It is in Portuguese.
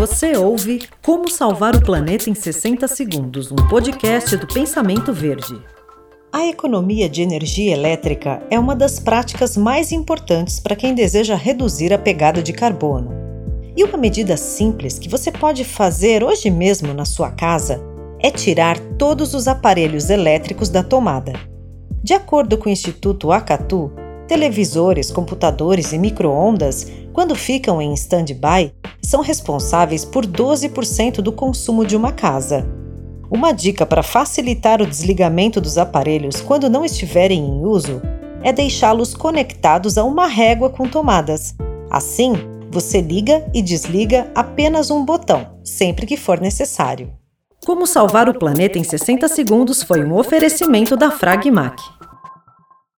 Você ouve Como Salvar o Planeta em 60 Segundos, um podcast do Pensamento Verde. A economia de energia elétrica é uma das práticas mais importantes para quem deseja reduzir a pegada de carbono. E uma medida simples que você pode fazer hoje mesmo na sua casa é tirar todos os aparelhos elétricos da tomada. De acordo com o Instituto Acatu, televisores, computadores e micro-ondas, quando ficam em stand-by, são responsáveis por 12% do consumo de uma casa. Uma dica para facilitar o desligamento dos aparelhos quando não estiverem em uso é deixá-los conectados a uma régua com tomadas. Assim, você liga e desliga apenas um botão, sempre que for necessário. Como salvar o planeta em 60 segundos foi um oferecimento da Fragmac.